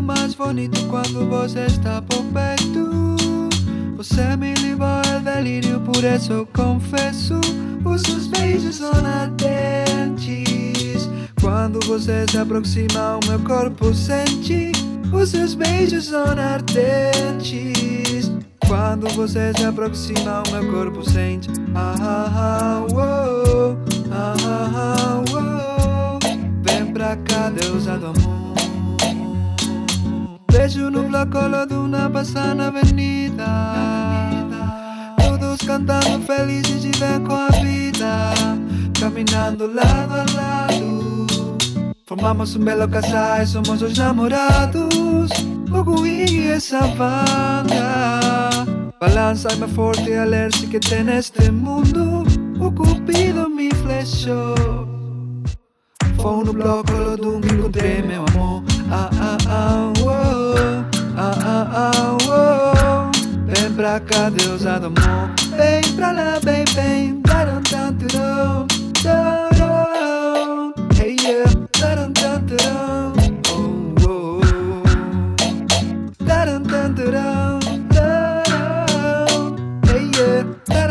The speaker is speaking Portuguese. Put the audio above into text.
mais bonito quando você está por perto. Você me levou ao delírio, por isso eu confesso. Os seus beijos são ardentes. Quando você se aproxima, o meu corpo sente. Os seus beijos são ardentes. Quando você se aproxima, o meu corpo sente. Ah, ah, ah, Beijo no bloco de uma passa na avenida. Todos cantando felizes e bem com a vida. Caminhando lado a lado. Formamos um belo casal e somos os namorados. O Gui e essa banda. Balança-me forte a que tem neste mundo. O cupido me flechou. Foi no bloco lo domingo encontrei meu amor. Ah, ah, ah, pra cá, deusa é do amor. Vem pra lá, vem, vem. Tarantantarão, tarão. Hey, yeah. Tarantantarão, oh, oh, oh. Tarantantarão, tarão. Hey, yeah.